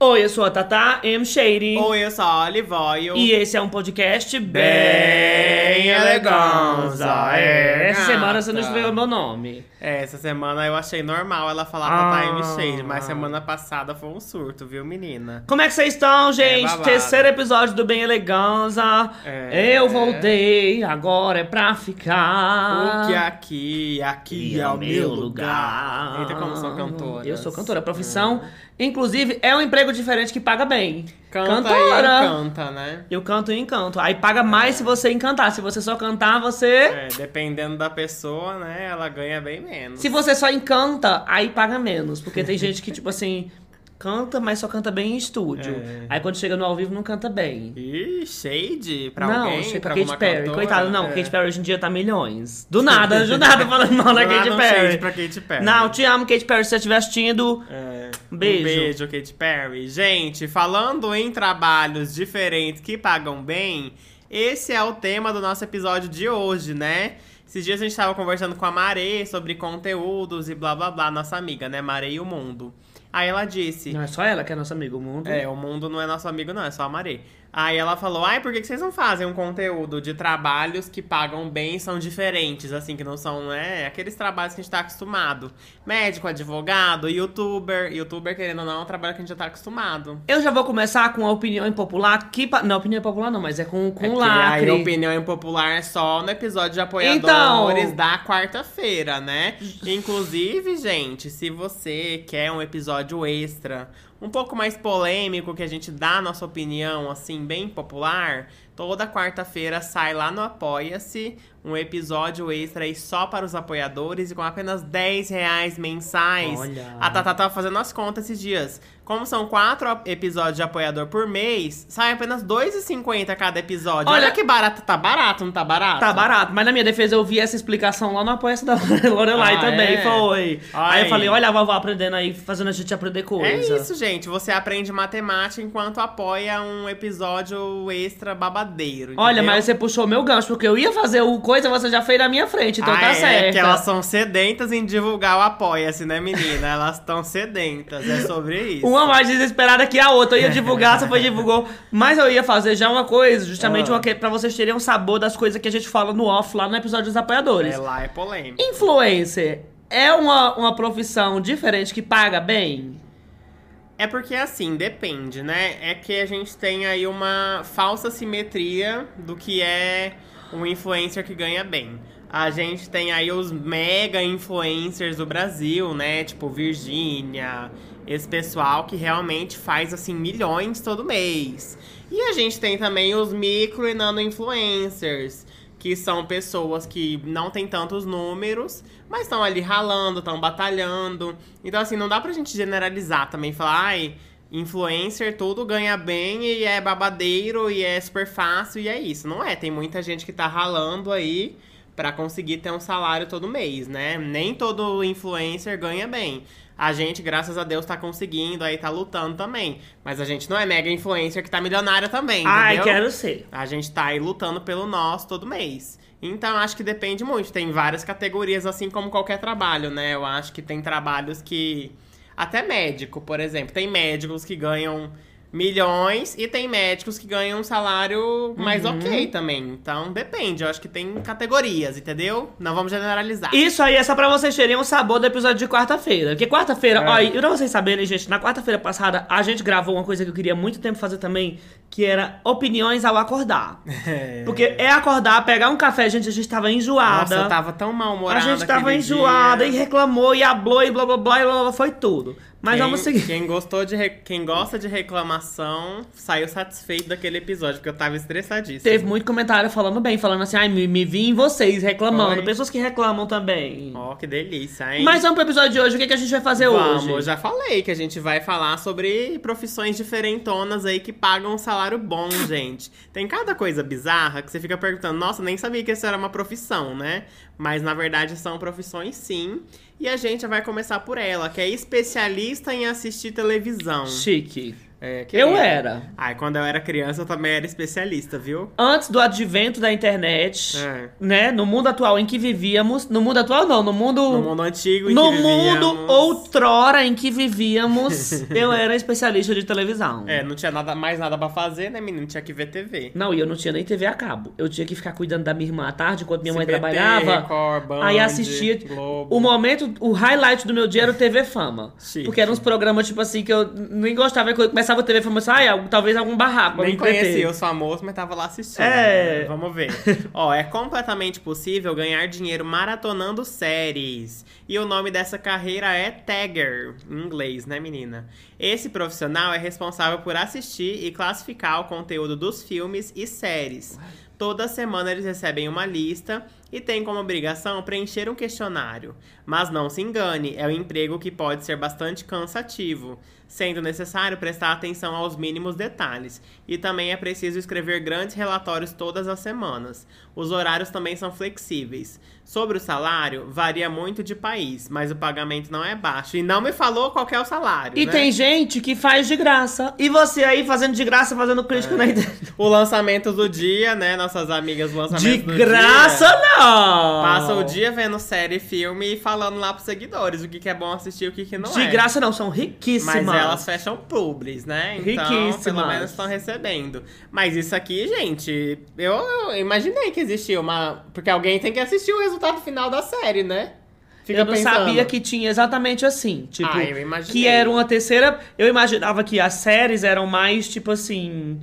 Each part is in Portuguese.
Oi, eu sou a Tata M. Shady. Oi, eu sou a Olive Oil. E esse é um podcast bem, eleganza. eleganza. É, essa semana você não escreveu meu nome. É, essa semana eu achei normal ela falar Ah. Tata M Shade, mas semana passada foi um surto, viu, menina? Como é que vocês estão, gente? babado. Terceiro episódio do Bem Eleganza. É. Eu voltei, agora é pra ficar. Porque aqui, aqui E é o meu lugar. Eita, como são cantoras. Eu sou cantora. Profissão, inclusive, é um emprego diferente que paga bem. Canta cantora. e canta, né? Eu canto e encanto. Aí paga mais se você encantar. Se você só cantar, você. É, dependendo da pessoa, né, ela ganha bem menos. Se você só encanta, aí paga menos. Porque tem gente que, tipo assim, canta, mas só canta bem em estúdio. É. Aí quando chega no ao vivo, não canta bem. Ih, Shade pra não, alguém? chega pra Katy alguma Perry. cantora? Coitado, não. É. Katy Perry hoje em dia tá milhões. Do nada, do nada falando mal da Katy um Perry. shade pra Katy Perry. Não, te amo, Katy Perry. Se você estiver assistindo, É, Beijo. Um beijo, Katy Perry. Gente, falando em trabalhos diferentes que pagam bem, esse é o tema do nosso episódio de hoje, né? Esses dias a gente tava conversando com a Mare sobre conteúdos e blá blá blá, nossa amiga, né? Mare e o mundo. Aí ela disse. não é só ela que é nossa amiga, o mundo. É, o mundo não é nosso amigo, não, é só a Marê. Aí ela falou, ai, por que que vocês não fazem um conteúdo de trabalhos que pagam bem e são diferentes, assim, que não são, né, aqueles trabalhos que a gente tá acostumado. Médico, advogado, youtuber. Youtuber, querendo ou não, é um trabalho que a gente já tá acostumado. Eu já vou começar com a opinião impopular, que... pa- Não, opinião impopular não, mas é com, com é lacre. a opinião impopular é só no episódio de apoiadores Então- da quarta-feira, né? Inclusive, gente, se você quer um episódio extra, um pouco mais polêmico, que a gente dá a nossa opinião, assim, bem popular, toda quarta-feira sai lá no Apoia-se um episódio extra aí só para os apoiadores e com apenas 10 reais mensais. Olha. A Tata tava fazendo as contas esses dias. Como são quatro episódios de apoiador por mês, sai apenas R$ 2,50 cada episódio. Olha- Olha, que barato. Tá barato, não tá barato? Tá barato, mas na minha defesa eu vi essa explicação lá no apoia da Lorelai Ah, também, é? foi. Aí eu Ai. falei, olha a vovó aprendendo aí, fazendo a gente aprender coisa. É isso, gente. Você aprende matemática enquanto apoia um episódio extra babadeiro. Olha, entendeu? mas você puxou meu gancho, porque eu ia fazer o coisa, você já fez na minha frente, então ah, tá é, certo. que elas são sedentas em divulgar o Apoia-se, né, menina? elas estão sedentas, é sobre isso. Uma mais desesperada que a outra. Eu ia divulgar, você foi divulgou. Mas eu ia fazer já uma coisa, justamente Ah. pra vocês terem um sabor das coisas que a gente fala no off lá no episódio dos apoiadores. É, lá é polêmico. Influencer é uma, uma profissão diferente que paga bem? É porque assim, depende, né? É que a gente tem aí uma falsa simetria do que é um influencer que ganha bem. A gente tem aí os mega influencers do Brasil, né? Tipo Virgínia, esse pessoal que realmente faz assim milhões todo mês. E a gente tem também os micro e nano influencers, que são pessoas que não têm tantos números, mas estão ali ralando, estão batalhando. Então, assim, não dá pra gente generalizar também, falar, ai, influencer tudo ganha bem e é babadeiro e é super fácil e é isso. Não é, tem muita gente que tá ralando aí pra conseguir ter um salário todo mês, né? Nem todo influencer ganha bem. A gente, graças a Deus, tá conseguindo, aí tá lutando também. Mas a gente não é mega influencer que tá milionário também, Ai, entendeu? quero ser. A gente tá aí lutando pelo nosso todo mês. Então, acho que depende muito. Tem várias categorias, assim como qualquer trabalho, né? Eu acho que tem trabalhos que. Até médico, por exemplo. Tem médicos que ganham milhões e tem médicos que ganham um salário mais Uhum. ok também. Então, depende. Eu acho que tem categorias, entendeu? Não vamos generalizar. Isso aí é só pra vocês terem um sabor do episódio de quarta-feira. Porque quarta-feira, É. ó, e pra vocês saberem, gente, na quarta-feira passada a gente gravou uma coisa que eu queria muito tempo fazer também, que era opiniões ao acordar. É. Porque é acordar, pegar um café, gente, a gente tava enjoada. Nossa, eu tava tão A mal-humorada gente tava enjoada dia. e reclamou e hablou e blá blá blá e blá, blá, foi tudo. Mas quem, vamos seguir. Quem gostou de re- quem gosta de reclamação saiu satisfeito daquele episódio, porque eu tava estressadíssima. Teve muito comentário falando bem, falando assim, ai, me, me vi em vocês reclamando. Foi. Pessoas que reclamam também. Ó, que delícia, hein? Mas vamos pro episódio de hoje, o que, que a gente vai fazer Vamos, hoje? eu já falei que a gente vai falar sobre profissões diferentonas aí que pagam um salário bom, gente. Tem cada coisa bizarra que você fica perguntando, nossa, nem sabia que isso era uma profissão, né? Mas na verdade são profissões sim. E a gente vai começar por ela, que é especialista em assistir televisão. Chique. É, Eu querida. era. Ai, quando eu era criança, eu também era especialista, viu? Antes do advento da internet, É. né? No mundo atual em que vivíamos. No mundo atual, não, no mundo. No mundo antigo em no mundo outrora em que vivíamos, eu era especialista de televisão. É, não tinha nada, mais nada pra fazer, né, menino? Tinha que ver TV. Não, e eu não tinha nem TV a cabo. Eu tinha que ficar cuidando da minha irmã à tarde, enquanto minha mãe trabalhava. Record, Band, aí assistia. Globo. O momento, o highlight do meu dia era o TV Fama. Chique. Porque eram uns programas, tipo assim, que eu nem gostava. Quando começava TV Fama, eu disse, ai, algo- talvez algum barraco. Nem me entreter." conhecia os famosos, mas tava lá assistindo. É. né? Vamos ver. Ó, é completamente possível ganhar dinheiro maratonando séries. E o nome dessa carreira é tagger, em inglês, né, menina? Esse profissional é responsável por assistir e classificar o conteúdo dos filmes e séries. Toda semana eles recebem uma lista e têm como obrigação preencher um questionário. Mas não se engane, é um emprego que pode ser bastante cansativo, sendo necessário prestar atenção aos mínimos detalhes. E também é preciso escrever grandes relatórios todas as semanas. Os horários também são flexíveis. Sobre o salário, varia muito de país, mas o pagamento não é baixo. E não me falou qual que é o salário. E né? tem gente que faz de graça. E você aí fazendo de graça, fazendo crítica É. na internet. O lançamento do dia, né? Nossas amigas lançamento De do graça, dia. não! Passa o dia vendo série e filme e falando lá pros seguidores o que, que é bom assistir e o que, que não De é. graça não, são riquíssimas. Mas elas fecham publis, né? Então, Riquíssimas. pelo menos estão recebendo. Mas isso aqui, gente, eu, eu imaginei que existia uma. Porque alguém tem que assistir o resultado final da série, né? Fica eu não pensando. sabia que tinha exatamente assim. Tipo, Ah, eu imaginei. que era uma terceira. Eu imaginava que as séries eram mais, tipo assim.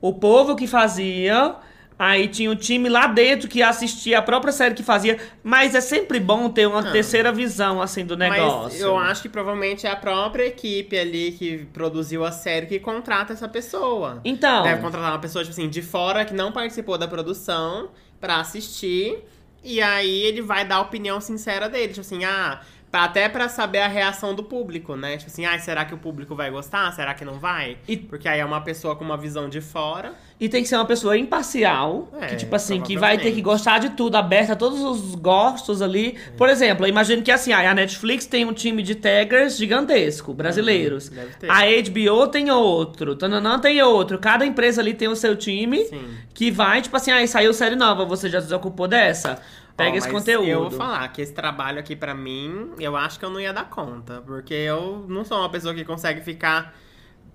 O povo que fazia. Aí tinha o time lá dentro que assistia a própria série que fazia. Mas é sempre bom ter uma Não. terceira visão, assim, do negócio. Mas eu acho que provavelmente é a própria equipe ali que produziu a série que contrata essa pessoa. Então. Deve contratar uma pessoa, tipo assim, de fora que não participou da produção pra assistir. E aí ele vai dar a opinião sincera dele. Tipo assim, ah, até pra saber a reação do público, né? Tipo assim, ah, será que o público vai gostar? Será que não vai? E- Porque aí é uma pessoa com uma visão de fora. E tem que ser uma pessoa imparcial, É, que tipo assim, que vai ter que gostar de tudo, aberta a todos os gostos ali. Por exemplo, imagino que assim, a Netflix tem um time de taggers gigantesco, brasileiros. Uhum, deve ter. A HBO tem outro, Tananã tem outro. Cada empresa ali tem o seu time Sim. que vai, tipo assim, aí saiu série nova, você já se ocupou dessa? Pega Ó, esse conteúdo. Eu vou falar que esse trabalho aqui pra mim, eu acho que eu não ia dar conta. Porque eu não sou uma pessoa que consegue ficar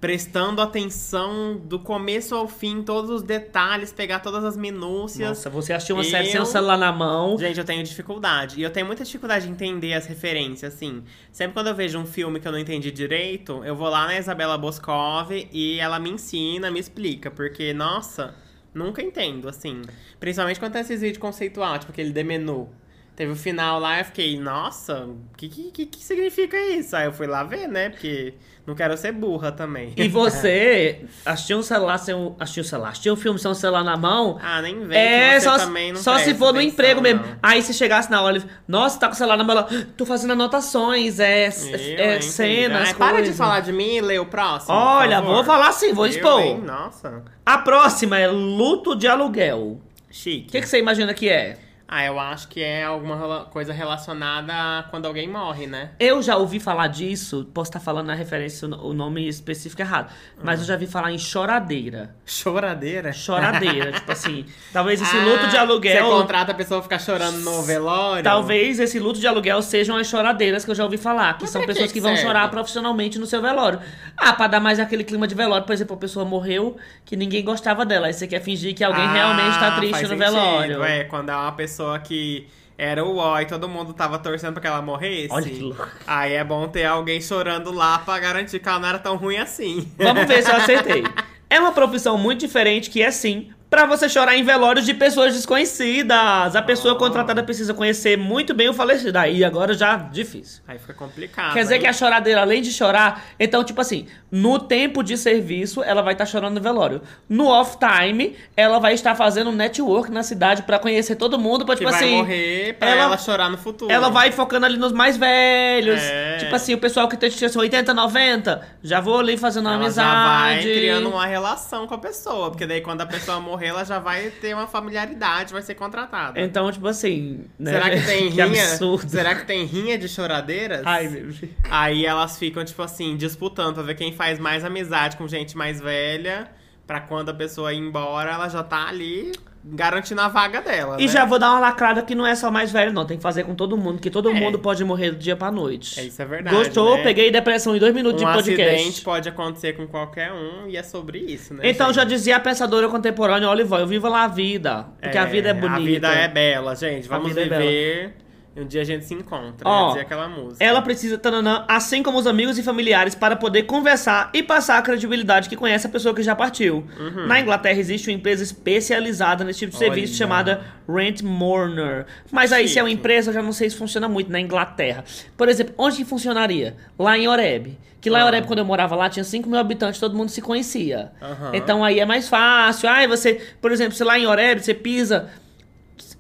prestando atenção do começo ao fim, todos os detalhes, pegar todas as minúcias. Nossa, você assistiu uma série sem o Eu- celular na mão. Gente, eu tenho dificuldade. E eu tenho muita dificuldade de entender as referências, assim. Sempre quando eu vejo um filme que eu não entendi direito, eu vou lá na Isabela Boscov e ela me ensina, me explica. Porque, nossa, nunca entendo, assim. Principalmente quando tem esses vídeos conceitual, tipo aquele de menu. Teve o final lá e eu fiquei, nossa, o que, que, que, significa isso? Aí eu fui lá ver, né? Porque não quero ser burra também. E você assistiu um celular sem o. Assistiu um celular, assistiu um filme sem o celular na mão. Ah, nem vem. É, só, também não só se for no emprego mesmo. não. Aí se chegasse na hora, nossa, tá com o celular na mão, ela, tô fazendo anotações, é, Eu, é hein, cenas, Ai, Para de falar de mim e lê o próximo. Olha, vou falar sim, vou Eu, expor. hein? Nossa, A próxima é luto de aluguel. chique. O que, que você imagina que é? Ah, eu acho que é alguma coisa relacionada a quando alguém morre, né? Eu já ouvi falar disso, posso estar falando na referência o nome específico errado, mas eu já vi falar em choradeira. Choradeira? Choradeira, tipo assim, talvez esse Ah, luto de aluguel. Você contrata a pessoa ficar chorando no velório? Talvez esse luto de aluguel sejam as choradeiras que eu já ouvi falar, que Mas são pessoas que que vão serve? chorar profissionalmente no seu velório. Ah, pra dar mais aquele clima de velório, por exemplo, a pessoa morreu que ninguém gostava dela, aí você quer fingir que alguém Ah, realmente tá triste no sentido. velório. É, quando é uma pessoa que era o ó e todo mundo tava torcendo pra que ela morresse. Olha que louco. Aí é bom ter alguém chorando lá pra garantir que ela não era tão ruim assim. Vamos ver se eu acertei. É uma profissão muito diferente que é sim pra você chorar em velórios de pessoas desconhecidas. A pessoa Oh. contratada precisa conhecer muito bem o falecido. Aí agora já difícil. Aí fica complicado. Quer dizer hein? que a choradeira, além de chorar, então, tipo assim, no tempo de serviço, ela vai estar chorando no velório. No off-time, ela vai estar fazendo um network na cidade pra conhecer todo mundo, pra, Que tipo vai assim. morrer pra ela- ela, chorar no futuro. Ela vai focando ali nos mais velhos. É. Tipo assim, o pessoal que tem tipo, 80, 90, já vou ali fazendo uma Ela já vai amizade. criando uma relação com a pessoa. Porque daí quando a pessoa morrer, morrer, ela já vai ter uma familiaridade, vai ser contratada. Então, tipo assim. Né? Será que tem rinha? absurdo. Será que tem rinha de choradeiras? Ai, meu Deus. Aí elas ficam, tipo assim, disputando pra ver quem faz mais amizade com gente mais velha. Pra quando a pessoa ir embora, ela já tá ali garantindo a vaga dela. E né? já vou dar uma lacrada que não é só mais velho, não. Tem que fazer com todo mundo, que todo É. mundo pode morrer do dia pra noite. É, isso é verdade. Gostou? né? Peguei depressão em dois minutos Um de podcast. acidente pode acontecer com qualquer um e é sobre isso, né? Então gente? já dizia a pensadora contemporânea Oliver, viva lá a vida. Porque a vida é bonita. A vida é bela, gente. Vamos é viver. E um dia a gente se encontra. Ó, né? Dizer aquela música. Ela precisa, tananã, assim como os amigos e familiares, para poder conversar e passar a credibilidade que conhece a pessoa que já partiu. Na Inglaterra existe uma empresa especializada nesse tipo de serviço Olha. chamada Rent Mourner. Mas aí, se é uma empresa, eu já não sei se funciona muito na Inglaterra. Por exemplo, onde que funcionaria? Lá em Oreb. Que lá em Ah. Oreb, quando eu morava lá, tinha 5 mil habitantes, todo mundo se conhecia. Aham. Então aí é mais fácil. Ai, você, por exemplo, se lá em Oreb você pisa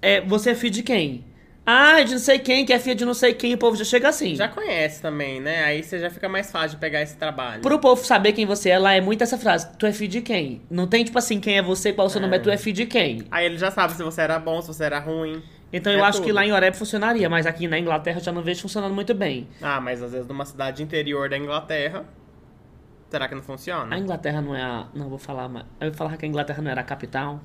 é, você é filho de quem? Ah, de não sei quem, que é filho de não sei quem, o povo já chega assim. Já conhece também, né? Aí você já fica mais fácil de pegar esse trabalho. Pro povo saber quem você é, lá é muito essa frase. Tu é filho de quem? Não tem, tipo assim, quem é você, qual é o seu nome, é tu é filho de quem? Aí ele já sabe se você era bom, se você era ruim. Então eu É acho que tudo. lá em Oreb funcionaria, mas aqui na Inglaterra eu já não vejo funcionando muito bem. Ah, mas às vezes numa cidade interior da Inglaterra. Será que não funciona? A Inglaterra não é a... Não, vou falar mais. Eu falava que a Inglaterra não era a capital.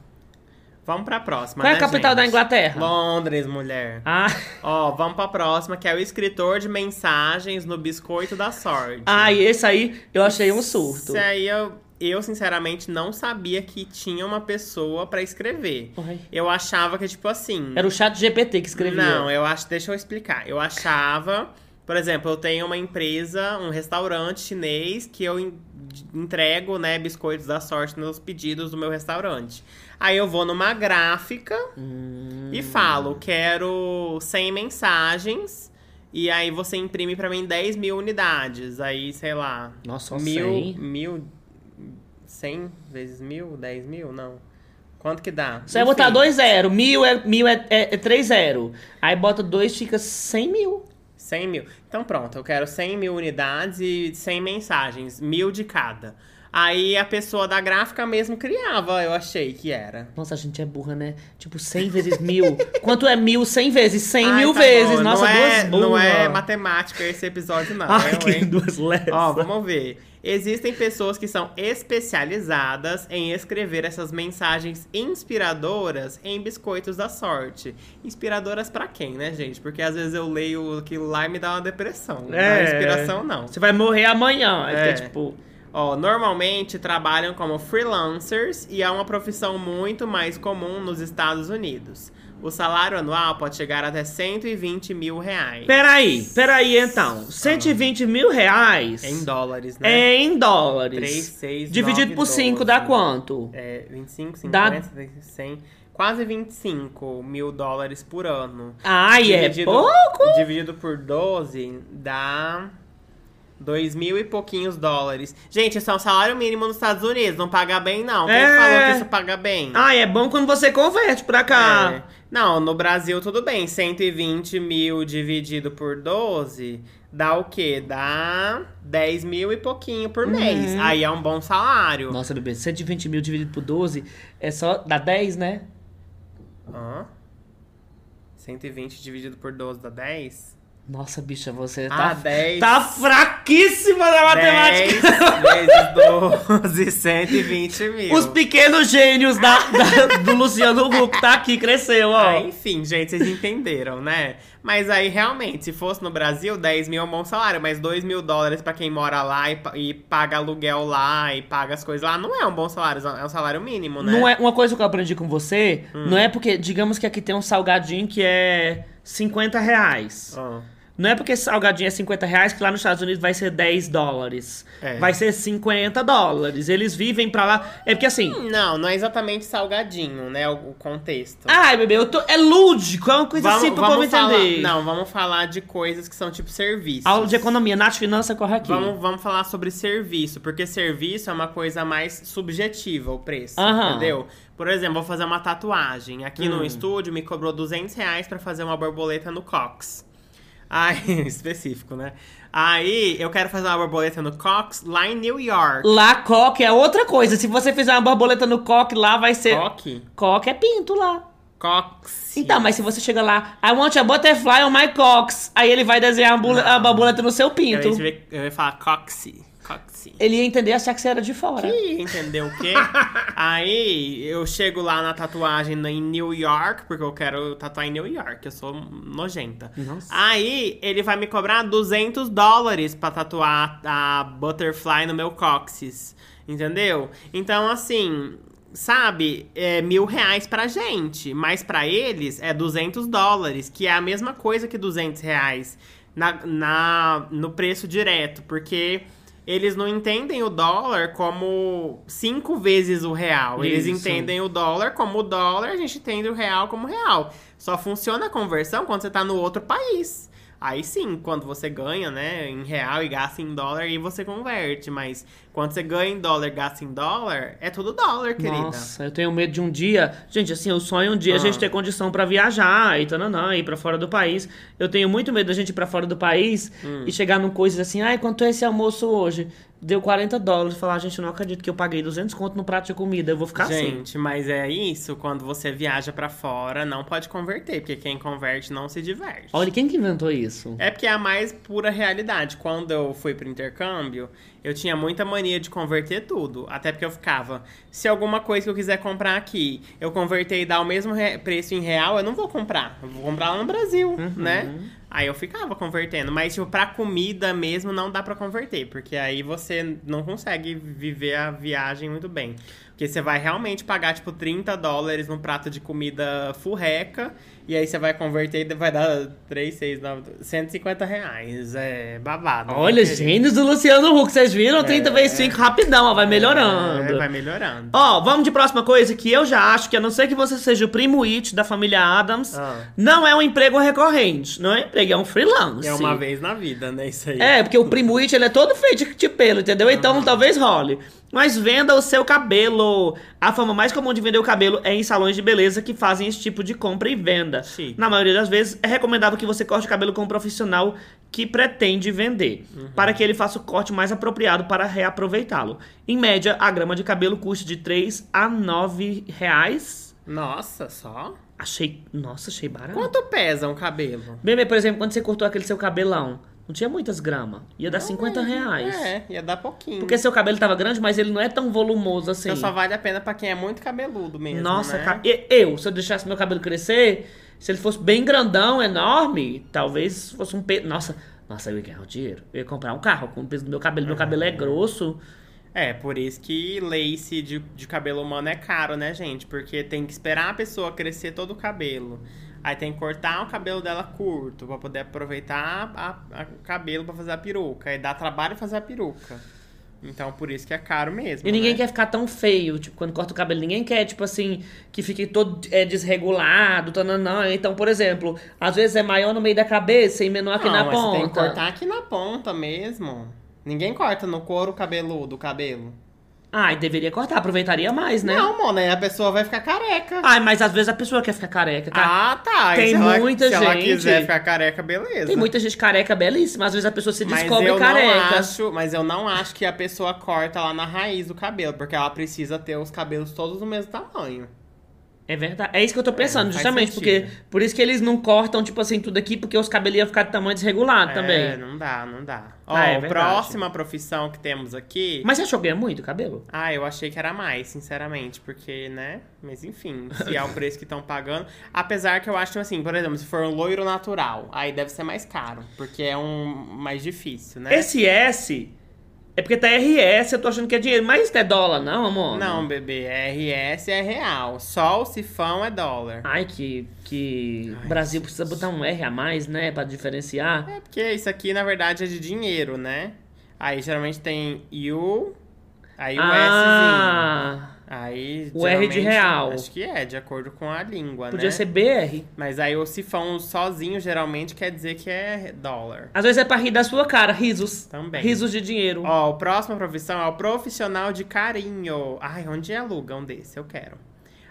Vamos pra próxima. Qual é a né, capital da gente? Inglaterra? Londres, mulher. Ah, Ó, vamos pra próxima, que é o escritor de mensagens no Biscoito da Sorte. ah, e esse aí eu achei um surto. Isso aí eu, eu, sinceramente, não sabia que tinha uma pessoa pra escrever. Ai. Eu achava que, tipo assim. Era o chat GPT que escrevia. Não, eu acho. Deixa eu explicar. Eu achava. Por exemplo, eu tenho uma empresa, um restaurante chinês que eu entrego, né, biscoitos da sorte nos pedidos do meu restaurante. Aí eu vou numa gráfica Hum. e falo, quero 100 mensagens. E aí você imprime pra mim 10 mil unidades. Aí, sei lá. Nossa, mil, 100? mil. 100 vezes mil? 10 mil? Não. Quanto que dá? Você vai botar Enfim. 2 zero, mil é, mil é, é, é 3 zero. Aí bota 2, fica 100 mil. 100 mil. Então pronto, eu quero 100 mil unidades e 100 mensagens, mil de cada. Aí a pessoa da gráfica mesmo criava, eu achei que era. Nossa, a gente é burra, né? Tipo, 100 vezes mil. Quanto é mil? 100 vezes? 100 Ai, mil tá vezes. bom, Nossa, não duas é, burras. Não é matemática esse episódio, não. Ai, eu, que hein? duas lessas. Ó, vamos ver. Existem pessoas que são especializadas em escrever essas mensagens inspiradoras em biscoitos da sorte. Inspiradoras pra quem, né, gente? Porque às vezes eu leio aquilo lá e me dá uma depressão. Não dá inspiração, não. Você vai morrer amanhã. Aí É. fica, tipo... Ó, normalmente trabalham como freelancers e é uma profissão muito mais comum nos Estados Unidos. O salário anual pode chegar até 120 mil reais. Peraí, peraí então. 120 mil reais Em dólares, né? é em dólares. 3, 6, Dividido por 5 dá quanto? É, 25, 50, Dá- 100, quase 25 mil dólares por ano. Ai, é Dividido- pouco? Dividido por 12 dá 2 mil e pouquinhos dólares. Gente, isso é um salário mínimo nos Estados Unidos. Não paga bem, não. Quem É. falou que isso paga bem? Ai, é bom quando você converte pra cá. É. Não, no Brasil tudo bem. 120 mil dividido por 12 dá o quê? Dá 10 mil e pouquinho por mês. Uhum. Aí é um bom salário. Nossa, bebê, 120 mil dividido por 12 é só. dá 10, né? Hã? 120 dividido por 12 dá 10? Nossa, bicha, você Ah, tá. 10. Tá fraquíssima na matemática. 10 vezes 12, 120 mil. Os pequenos gênios da, da- do Luciano Huck tá aqui, cresceu, ó. Ah, enfim, gente, vocês entenderam, né? Mas aí, realmente, se fosse no Brasil, 10 mil é um bom salário, mas 2 mil dólares pra quem mora lá e, e paga aluguel lá e paga as coisas lá, não é um bom salário, é um salário mínimo, né? Não é uma coisa que eu aprendi com você, Hum. não é porque, digamos que aqui tem um salgadinho que é 50 reais. Ah, Não é porque esse salgadinho é 50 reais que lá nos Estados Unidos vai ser 10 dólares. É. Vai ser 50 dólares. Eles vivem pra lá. É porque assim. Não, não é exatamente salgadinho, né? O, o contexto. Ai, bebê, eu tô. É lúdico, é uma coisa assim pro povo entender. Não, vamos falar de coisas que são tipo serviços. Aula de economia, Nath Finança corre aqui. Vamos, vamos falar sobre serviço, porque serviço é uma coisa mais subjetiva, o preço, Aham. entendeu? Por exemplo, vou fazer uma tatuagem. Aqui Hum. no estúdio me cobrou 200 reais pra fazer uma borboleta no cox. Aí, específico, né? Aí, eu quero fazer uma borboleta no Cox lá em New York. Lá, coque é outra coisa. Se você fizer uma borboleta no coque, lá vai ser. Coque? Coque é pinto lá. Cox. Então, mas se você chega lá, I want a butterfly on my cox. Aí ele vai desenhar a, borboleta no seu Eu pinto. ia, eu ia falar Coxy. Coxy. Ele ia entender achar que você era de fora. Ih, entendeu o quê? Aí eu chego lá na tatuagem em New York, porque eu quero tatuar em New York, eu sou nojenta. Nossa. Aí ele vai me cobrar 200 dólares pra tatuar a butterfly no meu cóccix, entendeu? Então, assim, sabe, é mil reais pra gente, mas pra eles é 200 dólares, que é a mesma coisa que 200 reais na, na, no preço direto, porque eles não entendem o dólar como cinco vezes o real. Eles Isso. entendem o dólar como o dólar, a gente entende o real como real. Só funciona a conversão quando você tá no outro país. Aí sim, quando você ganha, né, em real e gasta em dólar, aí você converte. Mas quando você ganha em dólar gasta em dólar, é tudo dólar, querida. Nossa, eu tenho medo de um dia. Gente, assim, o sonho um dia a Ah. gente ter condição pra viajar e tananã, ir pra fora do país. Eu tenho muito medo da gente ir pra fora do país Hum. e chegar num coisa assim, ai, quanto é esse almoço hoje? Deu 40 dólares. Falar, gente, eu não acredito que eu paguei 200 conto no prato de comida. Eu vou ficar assim. Gente, mas é isso, quando você viaja pra fora, não pode converter, porque quem converte não se diverte. Olha, quem que inventou isso? É porque é a mais pura realidade. Quando eu fui pro intercâmbio, eu tinha muita mania de converter tudo. Até porque eu ficava, se alguma coisa que eu quiser comprar aqui, eu converter e dar o mesmo re- preço em real, eu não vou comprar. Eu vou comprar lá no Brasil, né? Aí eu ficava convertendo. Mas, tipo, pra comida mesmo não dá pra converter. Porque aí você não consegue viver a viagem muito bem. Porque você vai realmente pagar, tipo, 30 dólares num prato de comida furreca. E aí você vai converter e vai dar 3, 6, 9, 150 reais. É babado. Olha, viu, querido? gênios do Luciano Huck. Vocês viram? 30 vezes 5 rapidão, ó, vai melhorando. É, vai melhorando. Ó, vamos de próxima coisa que eu já acho que a não ser que você seja o primo It da família Adams, Ah. não é um emprego recorrente. Não é emprego, é um freelance. É uma vez na vida, né? Isso aí. É, porque o primo It, ele é todo feito de- de pelo, entendeu? Então talvez role. Mas venda o seu cabelo. A forma mais comum de vender o cabelo é em salões de beleza que fazem esse tipo de compra e venda. Chique. Na maioria das vezes, é recomendável que você corte o cabelo com um profissional que pretende vender, para que ele faça o corte mais apropriado para reaproveitá-lo. Em média, a grama de cabelo custa de 3 a 9 reais. Nossa, só? Achei. Nossa, achei barato. Quanto pesa um cabelo? Bebê, por exemplo, quando você cortou aquele seu cabelão, não tinha muitas gramas. Ia dar 50 reais. É, ia dar pouquinho. Porque seu cabelo tava grande, mas ele não é tão volumoso assim. Então só vale a pena pra quem é muito cabeludo mesmo, Nossa, né? eu, se eu deixasse meu cabelo crescer, se ele fosse bem grandão, enorme, talvez fosse um peso. Nossa, nossa, eu ia ganhar o dinheiro. Eu ia comprar um carro com o peso do meu cabelo. Meu cabelo é grosso. É, por isso que lace de, de cabelo humano é caro, né, gente? Porque tem que esperar a pessoa crescer todo o cabelo. Aí tem que cortar o cabelo dela curto pra poder aproveitar o cabelo pra fazer a peruca. Aí dá trabalho fazer a peruca. Então por isso que é caro mesmo. E ninguém né? quer ficar tão feio, tipo, quando corta o cabelo. Ninguém quer, tipo assim, que fique todo é, desregulado, tananã. Então, por exemplo, às vezes é maior no meio da cabeça e menor aqui Não, na mas ponta. Você tem que cortar aqui na ponta mesmo. Ninguém corta no couro cabeludo o cabelo. Ai, deveria cortar, aproveitaria mais, né? Não, mano, aí a pessoa vai ficar careca. Ai, mas às vezes a pessoa quer ficar careca, tá? Ah, tá. Tem se ela- muita Se ela gente- quiser ficar careca, beleza. Tem muita gente careca belíssima, às vezes a pessoa se mas descobre eu careca. Não acho, mas eu não acho que a pessoa corta lá na raiz do cabelo, porque ela precisa ter os cabelos todos do mesmo tamanho. É verdade. É isso que eu tô pensando, não faz justamente, porque por isso que eles não cortam, tipo assim, tudo aqui, porque os cabelos iam ficar de tamanho desregulado É, também. não dá, não dá. Ó, Ah, é próxima profissão que temos aqui. Mas você achou que ganha muito cabelo? Ah, eu achei que era mais, sinceramente, porque, né? Mas enfim, se é o preço que estão pagando. Apesar que eu acho assim, por exemplo, se for um loiro natural, aí deve ser mais caro, porque é um mais difícil, né? Esse S é porque tá RS, eu tô achando que é dinheiro, mas isso é dólar, não, amor? Não, bebê, RS é real. Só o sifão é dólar. Ai, que. que. Ai, Brasil precisa botar um R a mais, né? Pra diferenciar. É porque isso aqui, na verdade, é de dinheiro, né? Aí geralmente tem U, aí o Szinho. Aí, O R de real. Acho que é, de acordo com a língua, Podia né? ser BR. Mas aí o sifão sozinho geralmente quer dizer que é dólar. Às vezes é pra rir da sua cara, risos. Também. Risos de dinheiro. Ó, a próxima profissão é o profissional de carinho. Ai, onde aluga um desse? Eu quero.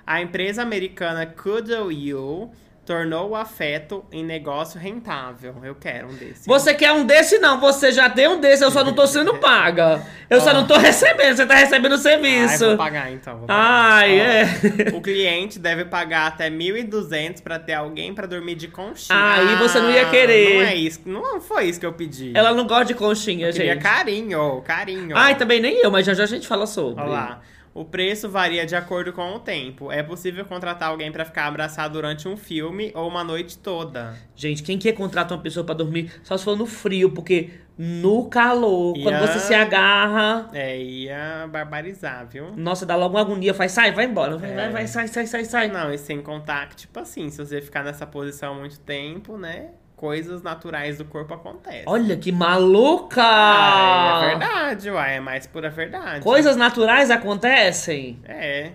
A empresa americana Cuddle You tornou o afeto em negócio rentável. Eu quero um desse. Você quer um desse? Não, você já tem um desse, eu só não tô sendo paga. Eu só Ó. não tô recebendo, você tá recebendo o serviço. vou pagar então. Vou pagar. Ai, Ó, é. O cliente deve pagar até 1.200 pra ter alguém pra dormir de conchinha. Aí você não ia querer. Não é isso. Não foi isso que eu pedi. Ela não gosta de conchinha, eu queria gente. carinho, carinho. Ai, também nem eu, mas já já a gente fala sobre. Olha lá. O preço varia de acordo com o tempo. É possível contratar alguém pra ficar abraçado durante um filme ou uma noite toda. Gente, quem quer contratar uma pessoa pra dormir só se for no frio, porque no calor, E quando você se agarra, É, ia barbarizar, viu? nossa, dá logo uma agonia, faz, sai, vai embora, vai, É. vai, vai, sai, sai, sai, sai. Não, e sem contar que, tipo assim, se você ficar nessa posição muito tempo, né? Coisas naturais do corpo acontecem. Olha que maluca! Ah, é verdade, uai. É mais pura verdade. Coisas naturais acontecem? É.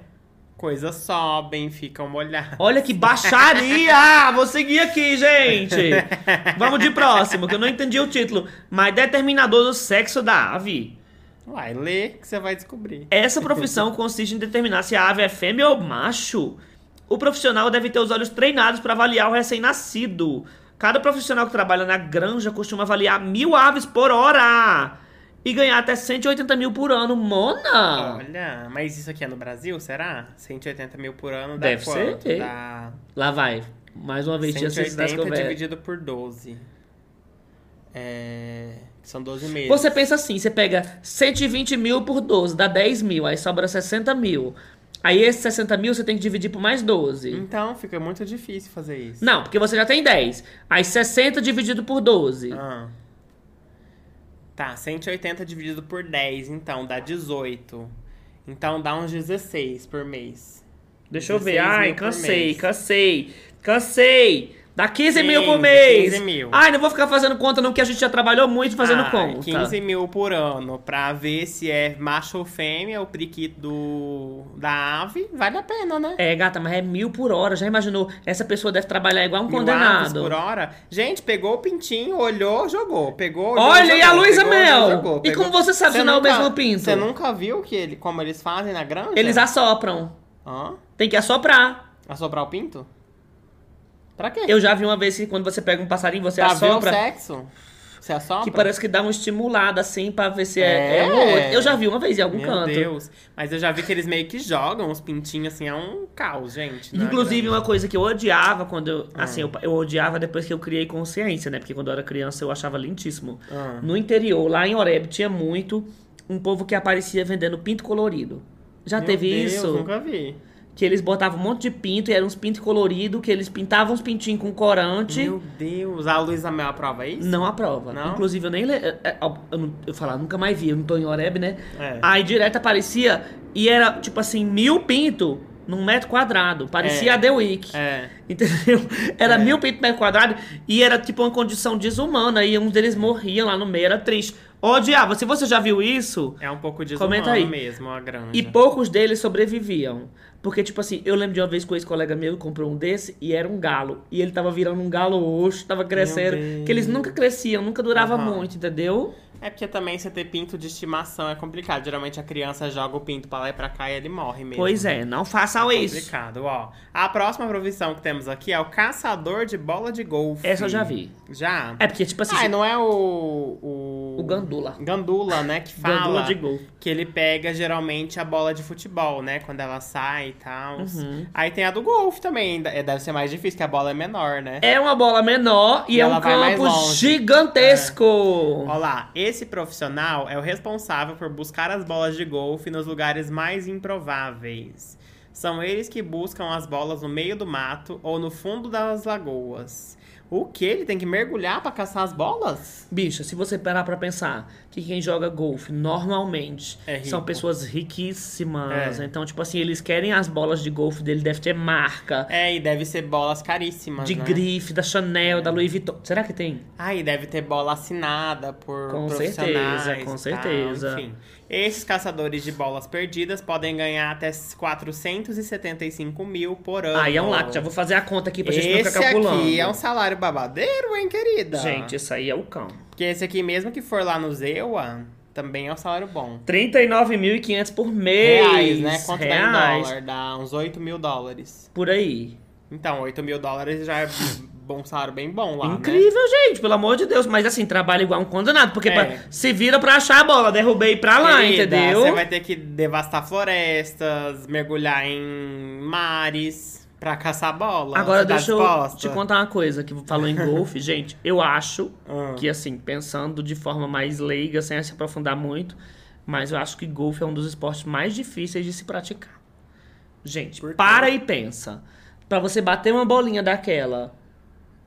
Coisas sobem, ficam molhadas. Olha que baixaria! Vou seguir aqui, gente! Vamos de próximo, que eu não entendi o título. Mas determinador do sexo da ave. Uai, lê que você vai descobrir. Essa profissão consiste em determinar se a ave é fêmea ou macho. O profissional deve ter os olhos treinados para avaliar o recém-nascido. Cada profissional que trabalha na granja costuma avaliar mil aves por hora e ganhar até 180 mil por ano. Mona! Olha, mas isso aqui é no Brasil, será? 180 mil por ano dá Deve ser, quanto? que- Dá Lá vai. Mais uma vez tinha ciência das 180 conversas. dividido por 12. É... São 12 meses. Você pensa assim, você pega 120 mil por 12, dá 10 mil, aí sobra 60 mil. Aí esses 60 mil você tem que dividir por mais 12. Então, fica muito difícil fazer isso. Não, porque você já tem 10. Aí 60 dividido por 12. Ah. Tá, 180 dividido por 10, então dá 18. Então dá uns 16 por mês. Deixa eu ver. 16 Ai, cansei, cansei, cansei. Dá 15 mil por 15, mês. 15 mil. Ai, não vou ficar fazendo conta não, que a gente já trabalhou muito fazendo Ah, conta. 15 mil por ano pra ver se é macho ou fêmea, o priquito do, da ave, vale a pena, né? É, gata, mas é mil por hora. Já imaginou? Essa pessoa deve trabalhar igual um Mil condenado. por hora. Gente, pegou o pintinho, olhou, jogou. Pegou, olhou, Olha, e a jogou, Luísa Mel? jogou, E como você sabe se não é o mesmo pinto? Você nunca viu que ele, como eles fazem na granja? Eles assopram. Hã? Tem que assoprar. Assoprar o pinto? Pra quê? Eu já vi uma vez que quando você pega um passarinho, você pra ver o assopra. sexo? Você assopra? Que parece que dá uma estimulada assim pra ver se é, É. é um ou outro. Eu já vi uma vez em algum Meu canto. Deus. Mas eu já vi que eles meio que jogam os pintinhos assim, é um caos, gente. na Inclusive, uma coisa que eu odiava quando eu. Ah. Assim, eu, eu odiava depois que eu criei consciência, né? Porque quando eu era criança eu achava lindíssimo. Ah. No interior, lá em Oreb, tinha muito um povo que aparecia vendendo pinto colorido. Já Meu teve Deus, isso? Nunca vi. Que eles botavam um monte de pinto e eram uns pintos coloridos, que eles pintavam uns pintinhos com corante. Meu Deus. A Luísa Mel aprova isso? Não aprova. Não? Inclusive, eu nem. le- é, é, Eu, não- eu falar, nunca mais vi, eu não tô em Oreb, né? É. Aí direto aparecia e era, tipo assim, mil pinto num metro quadrado. Parecia É. a The Week. É. Entendeu? Era É. mil pinto por metro quadrado e era tipo uma condição desumana. E uns deles morriam lá no meio, era triste. Ó, diabo, se você já viu isso, É um pouco desumano Comenta aí. mesmo, a granja. e poucos deles sobreviviam. Porque, tipo assim, eu lembro de uma vez que um ex-colega meu comprou um desse e era um galo. E ele tava virando um galo roxo, tava crescendo. Que eles nunca cresciam, nunca durava Aham. muito, entendeu? É porque também você ter pinto de estimação é complicado. Geralmente a criança joga o pinto pra lá e pra cá e ele morre mesmo. Pois é, não façam isso. Complicado, ó. A próxima profissão que temos aqui é o caçador de bola de golfe. Essa eu já vi. Já? É porque, tipo assim, Ah, não é o. O, o gandula. Gandula, né? Que fala. Gandula de golfe. Que ele pega geralmente a bola de futebol, né? Quando ela sai e tal. Uhum. Aí tem a do golfe também. É, Deve ser mais difícil, que a bola é menor, né? É uma bola menor e, E é um campo gigantesco. Ó lá, esse profissional é o responsável por buscar as bolas de golfe nos lugares mais improváveis. São eles que buscam as bolas no meio do mato ou no fundo das lagoas. O que? Ele tem que mergulhar pra caçar as bolas? Bicha, se você parar pra pensar que quem joga golfe normalmente É são pessoas riquíssimas. É. Então, tipo assim, eles querem as bolas de golfe dele, deve ter marca. É, e deve ser bolas caríssimas. De né? grife, da Chanel, da Louis Vuitton. Será que tem? Ah, e deve ter bola assinada por Com certeza, com certeza. Enfim. Esses caçadores de bolas perdidas podem ganhar até 475 mil por ano. Aí é um lá, já vou fazer a conta aqui pra gente não Esse ficar calculando. aqui é um salário babadeiro, hein, querida? Gente, esse aí é o cão. Porque esse aqui, mesmo que for lá no Zewa, também é um salário bom. 39.500 por mês. Reais, né? Quanto dá em Reais. dólar? Dá uns 8 mil dólares. Por aí. Então, 8 mil dólares já é bom salário bem bom lá, né? Incrível, gente, pelo amor de Deus. Mas assim, trabalha igual um condenado. Porque É. pra- se vira pra achar a bola, derrubei pra lá, Querida, entendeu? Você vai ter que devastar florestas, mergulhar em mares pra caçar bola. Agora deixa eu te contar uma coisa que falou em golfe, gente. Eu acho Ah. que, assim, pensando de forma mais leiga, sem se aprofundar muito, mas eu acho que golfe é um dos esportes mais difíceis de se praticar. Gente, para e pensa. Pra você bater uma bolinha daquela,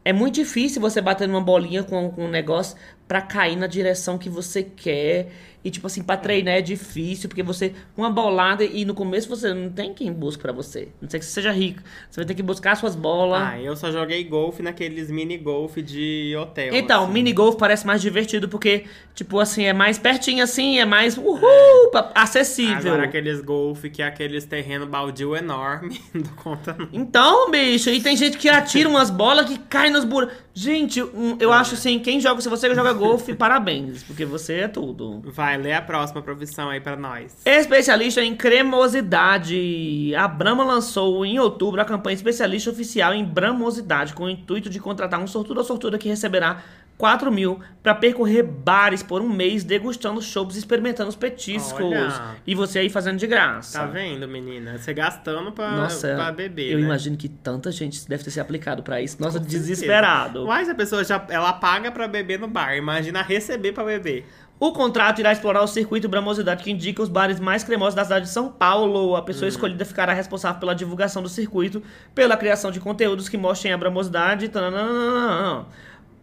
é muito difícil você bater numa bolinha com, com um negócio pra cair na direção que você quer. E, tipo assim, pra treinar é difícil, porque você. Uma bolada e no começo você não tem quem busque pra você. Não sei que você seja rico. Você vai ter que buscar suas bolas. Ah, eu só joguei golfe naqueles mini golfe de hotel. Então, assim. mini golf parece mais divertido porque, tipo assim, é mais pertinho assim, é mais uhul, pa- acessível. Agora aqueles golfe que é aqueles terreno baldio enorme, não conta não. Então, bicho, e tem gente que atira umas bolas que caem nos buracos. Gente, eu acho assim, quem joga, se você joga golfe, parabéns, porque você é tudo. Vai, lê a próxima profissão aí pra nós. Especialista em cremosidade. A Brahma lançou em outubro a campanha especialista oficial em bramosidade, com o intuito de contratar um sortudo ou sortuda que receberá 4 mil para percorrer bares por um mês, degustando shows e experimentando os petiscos. Olha. E você aí fazendo de graça. Tá vendo, menina? Você gastando pra, Nossa, pra beber, eu né? imagino que tanta gente deve ter se aplicado pra isso. Nossa, Com certeza. desesperado. Mas a pessoa já ela paga pra beber no bar, imagina receber pra beber. O contrato irá explorar o circuito Bramosidade que indica os bares mais cremosos da cidade de São Paulo. A Hum. pessoa escolhida ficará responsável pela divulgação do circuito, pela criação de conteúdos que mostrem a bramosidade. tananana.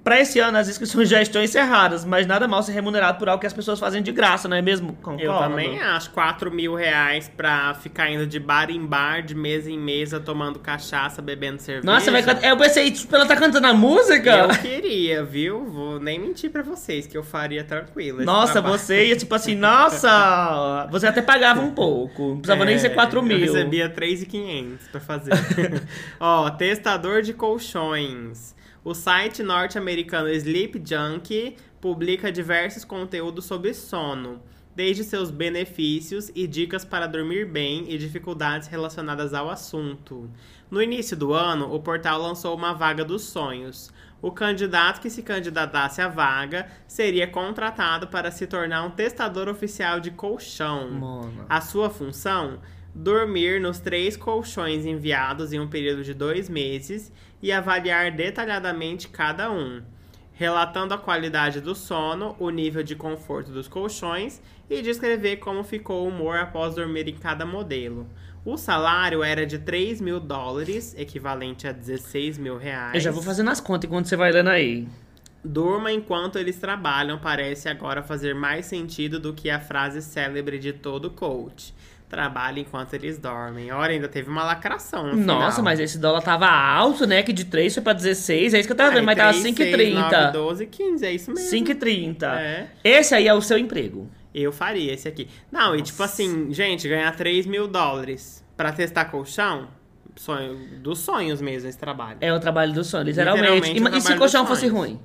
Para esse ano, as inscrições já estão encerradas, mas nada mal ser remunerado por algo que as pessoas fazem de graça, não é mesmo? Concordo. Eu também acho 4 mil reais pra ficar indo de bar em bar, de mesa em mesa, tomando cachaça, bebendo cerveja. Nossa, vai cantar. Eu pensei, tipo, ela tá cantando a música? Eu queria, viu? Vou nem mentir pra vocês que eu faria tranquilo. Nossa, trabalho. você ia tipo assim, nossa, você até pagava um pouco. Não precisava nem É, ser 4 mil. Eu recebia 3,500 pra fazer. Ó, testador de colchões. O site norte-americano Sleep Junkie publica diversos conteúdos sobre sono, desde seus benefícios e dicas para dormir bem e dificuldades relacionadas ao assunto. No início do ano, o portal lançou uma vaga dos sonhos. O candidato que se candidatasse à vaga seria contratado para se tornar um testador oficial de colchão. Mano. A sua função? Dormir nos três colchões enviados em um período de dois meses e avaliar detalhadamente cada um, relatando a qualidade do sono, o nível de conforto dos colchões e descrever como ficou o humor após dormir em cada modelo. O salário era de 3 mil dólares, equivalente a 16 mil reais. Eu já vou fazendo as contas enquanto você vai lendo aí. Durma enquanto eles trabalham parece agora fazer mais sentido do que a frase célebre de todo coach. Trabalha enquanto eles dormem. Olha, ainda teve uma lacração. No Nossa, final. mas esse dólar tava alto, né? Que de 3 foi pra 16. É isso que eu tava vendo, mas tava 3, 6, 9, 5,30. 12, 15, é isso mesmo. 5,30. É. Esse aí é o seu emprego. Eu faria esse aqui. Não, e tipo assim, gente, ganhar 3 mil dólares pra testar colchão, sonho, dos sonhos mesmo esse trabalho. É o trabalho do sonho, literalmente. Literalmente E, e se o colchão dos fosse sonhos. ruim?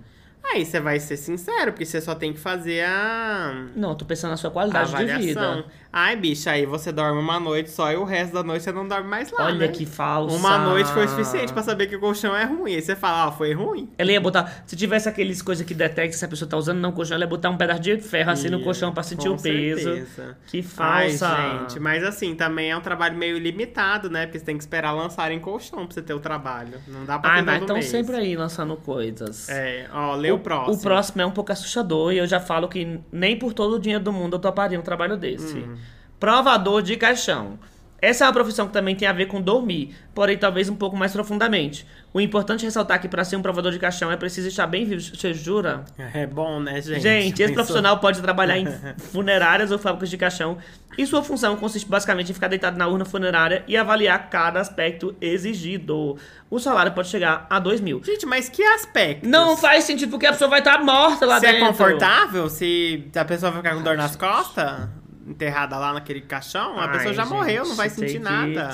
Aí você vai ser sincero, porque você só tem que fazer a. Não, tô pensando na sua a qualidade de vida. Ai, bicha, aí você dorme uma noite só e o resto da noite você não dorme mais lá. Olha né? que falsa. Uma noite foi suficiente pra saber que o colchão é ruim. Aí você fala, ó, foi ruim. Ela ia botar. Se tivesse aqueles coisas que detecta se a pessoa tá usando não colchão, ela ia botar um pedaço de ferro assim no colchão pra sentir o peso. certeza. Que Ai, falsa. gente, mas assim, também é um trabalho meio limitado, né? Porque você tem que esperar lançarem colchão pra você ter o trabalho. Não dá pra Ai, mas estão sempre aí lançando coisas. É, ó, lê o, próximo. O próximo é um pouco assustador e eu já falo que nem por todo o dinheiro do mundo eu toparia um trabalho desse. Hum. Provador de caixão. Essa é uma profissão que também tem a ver com dormir, porém talvez um pouco mais profundamente. O importante é ressaltar que para ser um provador de caixão é preciso estar bem vivo. Você jura? É bom, né, gente? Gente, esse profissional pode trabalhar em funerárias ou fábricas de caixão e sua função consiste basicamente em ficar deitado na urna funerária e avaliar cada aspecto exigido. O salário pode chegar a 2 mil. Gente, mas que aspecto? Não faz sentido porque a pessoa vai estar morta lá Se dentro. é confortável, se a pessoa vai ficar com dor nas costas, enterrada lá naquele caixão, a Ai, pessoa já gente, morreu, não vai sentir nada.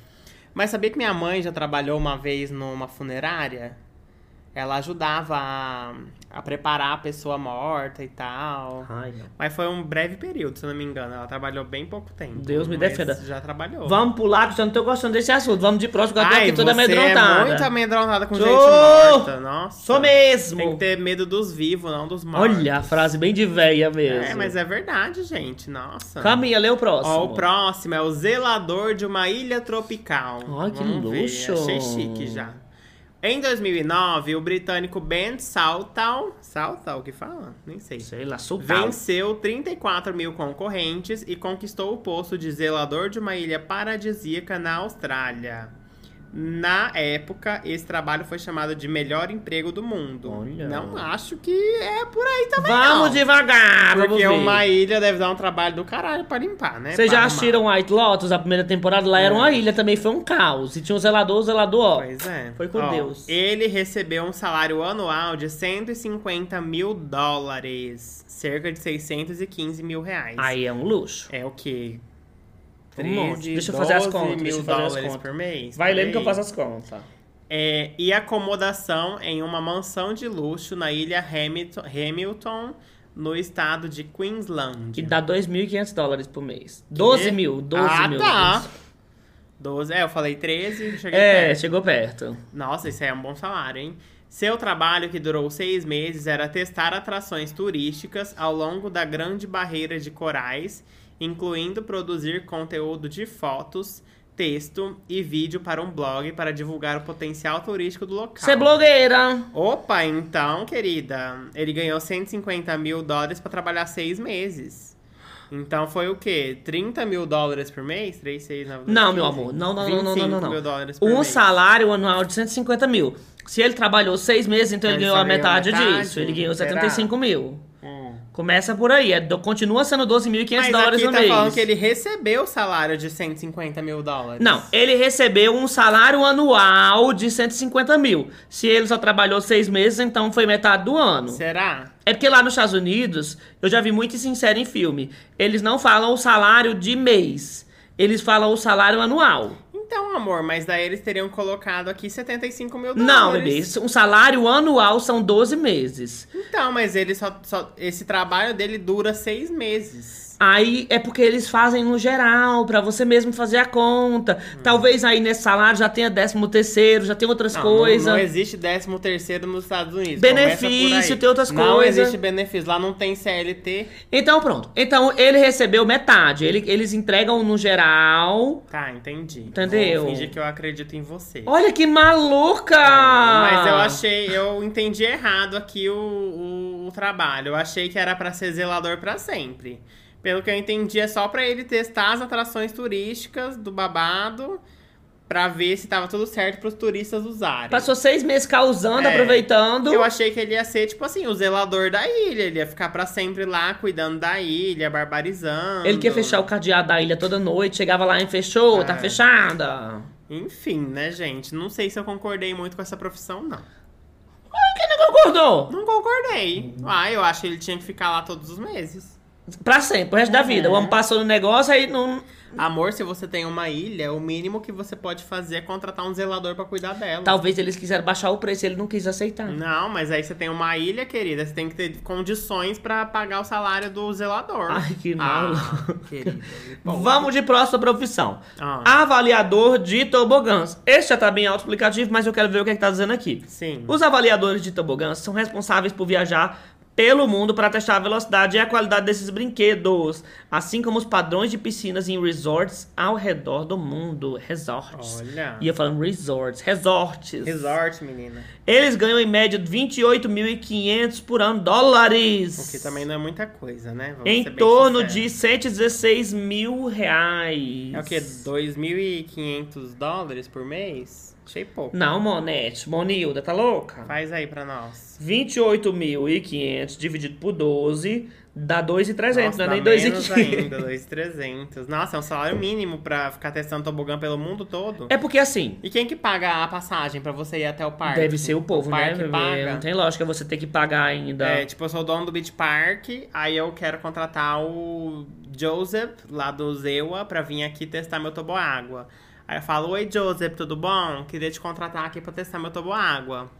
Mas sabia que minha mãe já trabalhou uma vez numa funerária? Ela ajudava a, a preparar a pessoa morta e tal. Ai. Mas foi um breve período, se eu não me engano. Ela trabalhou bem pouco tempo. Deus me defenda. Já trabalhou. Vamos pular, que eu não tô gostando desse assunto. Vamos de próximo, que eu tô aqui toda você amedrontada. é muito amedrontada com Sou! gente morta. Nossa. Sou mesmo. Tem que ter medo dos vivos, não dos mortos. Olha, a frase bem de véia mesmo. É, mas é verdade, gente. Nossa. Caminha, lê o próximo. Ó, o próximo é o zelador de uma ilha tropical. Ai, que Vamos ver, luxo. Achei chique já. Em 2009, o britânico Ben Saltal, Saltal que fala? Nem sei. Sei lá. Venceu 34 mil concorrentes e conquistou o posto de zelador de uma ilha paradisíaca na Austrália. Na época, esse trabalho foi chamado de melhor emprego do mundo. Olha. Não acho que é por aí também, Vamos não. devagar, vamos Porque ver. uma ilha deve dar um trabalho do caralho pra limpar, né? Vocês já assistiram White Lotus, a primeira temporada? Lá era É. uma ilha, também foi um caos. E tinha um zelador, o zelador, ó. Pois é. Foi com Ó, Deus. Ele recebeu um salário anual de 150 mil dólares. Cerca de 615 mil reais. Aí é um luxo. É o quê? Um monte. 13, Deixa eu fazer as 12 contas, mil deixa eu fazer as dólares contas. por mês? Vai por lendo que eu faço as contas. É, e acomodação em uma mansão de luxo na ilha Hamilton, Hamilton no estado de Queensland. Que dá 2.500 dólares por mês. 12 mil, 12 ah, mil. tá. 12, é, eu falei 13, cheguei É, perto. chegou perto. Nossa, isso aí é um bom salário, hein? Seu trabalho, que durou seis meses, era testar atrações turísticas ao longo da Grande Barreira de Corais, incluindo produzir conteúdo de fotos, texto e vídeo para um blog para divulgar o potencial turístico do local. Você é blogueira. Opa, então, querida, ele ganhou 150 mil dólares para trabalhar seis meses. Então foi o quê? 30 mil dólares por mês? 3, 6, 9, 12, Não, meu 15? amor. Não, não, não, não, não, não. não. mil dólares por Um mês. salário anual de 150 mil. Se ele trabalhou seis meses, então ele, Ele ganhou a metade, metade? disso. Ele ganhou Será? 75 mil. Começa por aí. É, do- continua sendo 12.500 Mas dólares aqui no tá mês. falando que ele recebeu o salário de 150 mil dólares. Não, ele recebeu um salário anual de 150 mil. Se ele só trabalhou seis meses, então foi metade do ano. Será? É porque lá nos Estados Unidos, eu já vi muito sincero em filme. Eles não falam o salário de mês. Eles falam o salário anual. Então, amor, mas daí eles teriam colocado aqui 75 mil dólares. Não, bebê. Um salário anual são 12 meses. Então, mas ele só, só- Esse trabalho dele dura seis meses. Aí é porque eles fazem no geral, pra você mesmo fazer a conta. Talvez aí nesse salário já tenha décimo terceiro, já tem outras Não, coisas. Não, não existe 13 terceiro nos Estados Unidos. Benefício, tem outras Não coisas. existe benefício. Lá não tem CLT. Então pronto. Então ele recebeu metade. Ele- eles entregam no geral. Tá, entendi. Entendeu? Vou fingir que eu acredito em você. Olha que maluca! Mas eu achei, eu entendi errado aqui o, o, o trabalho. Eu achei que era pra ser zelador pra sempre. Pelo que eu entendi, é só pra ele testar as atrações turísticas do babado pra ver se tava tudo certo pros turistas usarem. Passou seis meses causando, É. aproveitando. Eu achei que ele ia ser, tipo assim, o zelador da ilha. Ele ia ficar pra sempre lá, cuidando da ilha, barbarizando. Ele quer fechar o cadeado da ilha toda noite, chegava lá e fechou, tá É. fechada. Enfim, né, gente? Não sei se eu concordei muito com essa profissão, não. Quem não concordou? Não concordei. Ah, eu acho que ele tinha que ficar lá todos os meses. Pra sempre, o resto da vida. O É. homem passou no negócio, aí não. Amor, se você tem uma ilha, o mínimo que você pode fazer é contratar um zelador pra cuidar dela. Talvez eles quiseram baixar o preço e ele não quis aceitar. Não, mas aí você tem uma ilha, querida, você tem que ter condições pra pagar o salário do zelador. Ai, que ah, maluco. querida. Vamos de próxima profissão. Ah. Avaliador de tobogãs. Esse já tá bem autoexplicativo, mas eu quero ver o que, é que tá dizendo aqui. Sim. Os avaliadores de tobogãs são responsáveis por viajar pelo mundo para testar a velocidade e a qualidade desses brinquedos, assim como os padrões de piscinas em resorts ao redor do mundo. Resorts. Olha. Ia falando resorts, resorts. Resort, menina. Eles ganham em média 28.500 por ano dólares. O que também não é muita coisa, né? Vamos Em torno de 116 mil reais. É o quê? 2.500 dólares por mês? Achei pouco. Não, Monete. Monilda, tá louca? Faz aí pra nós. 28.500 dividido por 12 dá 2.300, não é dá nem menos 2.500. ainda, 2.300. Nossa, é um salário mínimo pra ficar testando tobogã pelo mundo todo. É porque assim, E quem que paga a passagem pra você ir até o parque? deve ser o povo, né? parque bebê? paga. Não tem lógica você ter que pagar ainda. É, tipo, eu sou o dono do Beach Park, aí eu quero contratar o Joseph, lá do Zewa, pra vir aqui testar meu toboágua. Aí eu falo, oi Joseph, tudo bom? Queria te contratar aqui pra testar meu toboágua.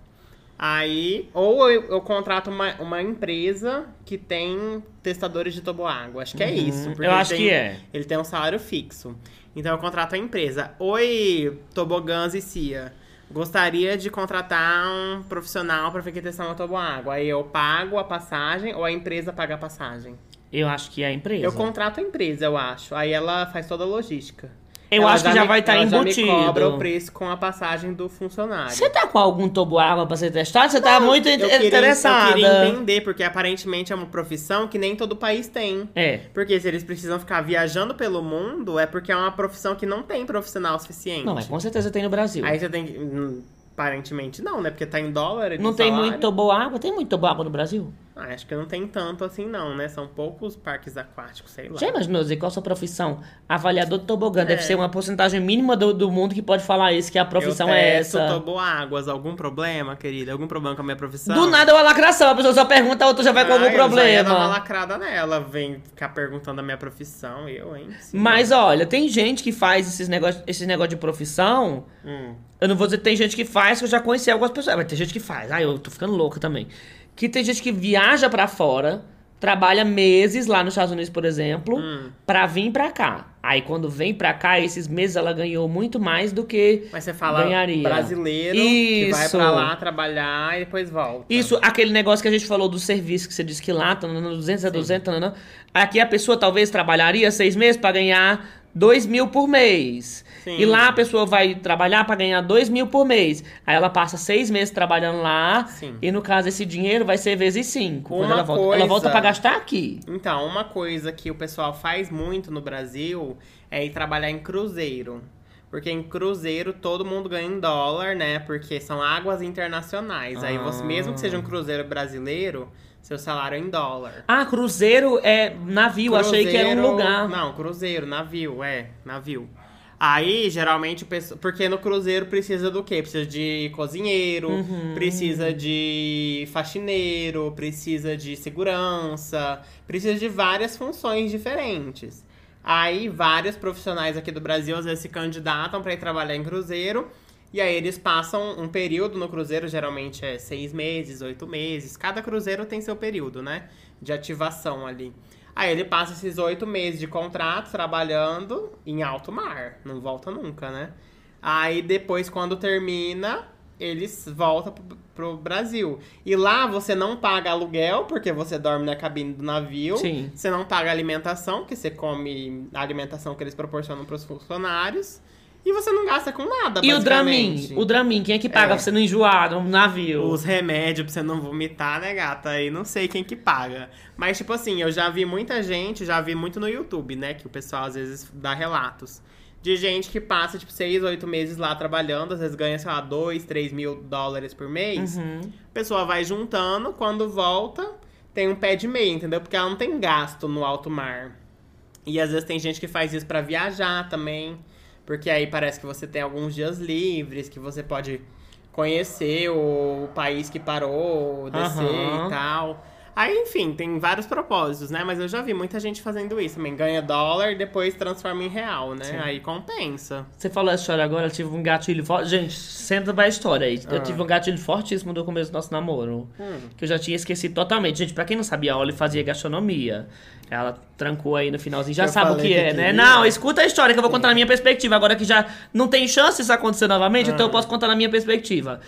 Aí, ou eu, eu contrato uma, uma empresa que tem testadores de toboágua. Acho que é isso. porque Uhum. Eu acho tem- que é. Ele tem um salário fixo. Então eu contrato a empresa. Oi, Tobogãs e Cia. Gostaria de contratar um profissional para ficar testando a toboágua. Aí eu pago a passagem ou a empresa paga a passagem? Eu acho que é a empresa. Eu contrato a empresa, eu acho. Aí ela faz toda a logística. Eu Ela acho que já me- vai estar já embutido. me cobra o preço com a passagem do funcionário. Você tá com algum toboágua pra ser testado? Você tá muito eu queria, interessada. Eu queria entender, porque aparentemente é uma profissão que nem todo país tem. É. Porque se eles precisam ficar viajando pelo mundo, é porque é uma profissão que não tem profissional suficiente. Não, mas com certeza tem no Brasil. Aí você tem que. hum, Aparentemente não, né? Porque tá em dólar. Não tem salário. muito toboágua? Tem muito toboágua no Brasil? Ah, acho que não tem tanto assim, não, né? São poucos parques aquáticos, sei lá. Já imaginou, Zé, qual a sua profissão? Avaliador de tobogã. Deve É. ser uma porcentagem mínima do, do mundo que pode falar isso, que a profissão eu é essa. toboáguas. Algum problema, querida? Algum problema com a minha profissão? Do nada é uma lacração. A pessoa só pergunta, a outra já vai com Ah, algum eu já ia dar uma problema. lacrada nela. Vem ficar perguntando a minha profissão, eu, hein? Sim. Mas olha, tem gente que faz esses negócios esses negócio de profissão. Hum. Eu não vou dizer tem gente que faz, que eu já conheci algumas pessoas. Mas tem gente que faz. Ai, eu tô ficando louca também. Que tem gente que viaja pra fora, trabalha meses lá nos Estados Unidos, por exemplo, Hum. pra vir pra cá. Aí quando vem pra cá, esses meses ela ganhou muito mais do que Mas você fala ganharia. brasileiro que vai Isso. pra lá trabalhar e depois volta. Isso, aquele negócio que a gente falou do serviço, que você disse que lá, tanana, 200 a 200, tanana. aqui a pessoa talvez trabalharia seis meses pra ganhar 2 mil por mês. Sim. E lá a pessoa vai trabalhar pra ganhar 2 mil por mês. Aí ela passa seis meses trabalhando lá. Sim. E no caso, esse dinheiro vai ser vezes cinco. Quando Uma ela volta. Ela coisa- volta pra gastar aqui. Então, uma coisa que o pessoal faz muito no Brasil é ir trabalhar em cruzeiro. Porque em cruzeiro todo mundo ganha em dólar, né? Porque são águas internacionais. Aí você, mesmo que seja um cruzeiro brasileiro, seu salário é em dólar. Ah, cruzeiro é navio. Achei que era um Cruzeiro- lugar. Não, cruzeiro, navio, é, navio. Aí, geralmente, o pessoal. Porque no cruzeiro precisa do quê? Precisa de cozinheiro, Uhum. precisa de faxineiro, precisa de segurança, precisa de várias funções diferentes. Aí, vários profissionais aqui do Brasil às vezes se candidatam para ir trabalhar em cruzeiro. E aí, eles passam um período no cruzeiro, geralmente é seis meses, oito meses. Cada cruzeiro tem seu período, né? De ativação ali. Aí ele passa esses oito meses de contrato trabalhando em alto mar. Não volta nunca, né? Aí depois, quando termina, eles voltam pro, pro Brasil. E lá você não paga aluguel, porque você dorme na cabine do navio. Sim. Você não paga alimentação, porque você come a alimentação que eles proporcionam pros funcionários. E você não gasta com nada, E o Dramin? O Dramin, quem é que paga É. pra você não enjoar no navio? Os remédios pra você não vomitar, né, gata? Aí não sei quem que paga. Mas, tipo assim, eu já vi muita gente, já vi muito no YouTube, né? Que o pessoal às vezes dá relatos. De gente que passa, tipo, seis, oito meses lá trabalhando, às vezes ganha, sei lá, dois, três mil dólares por mês. Uhum. A pessoa vai juntando, quando volta, tem um pé de meia, entendeu? Porque ela não tem gasto no alto mar. E às vezes tem gente que faz isso pra viajar também. Porque aí parece que você tem alguns dias livres, que você pode conhecer o país que parou, descer Aham. e tal. Aí, enfim, tem vários propósitos, né? Mas eu já vi muita gente fazendo isso também. Ganha dólar, depois transforma em real, né? Sim. Aí compensa. Você falou essa história agora, eu tive um gatilho forte. Gente, senta pra história aí. Eu Ah. tive um gatilho fortíssimo do começo do nosso namoro. Hum. Que eu já tinha esquecido totalmente. Gente, pra quem não sabia, a Oli fazia gastronomia. Ela trancou aí no finalzinho. Já Eu sabe o que que é, né? Não, escuta a história que eu vou contar na minha perspectiva. Agora que já não tem chance disso acontecer novamente, então eu Ah. posso contar na minha perspectiva.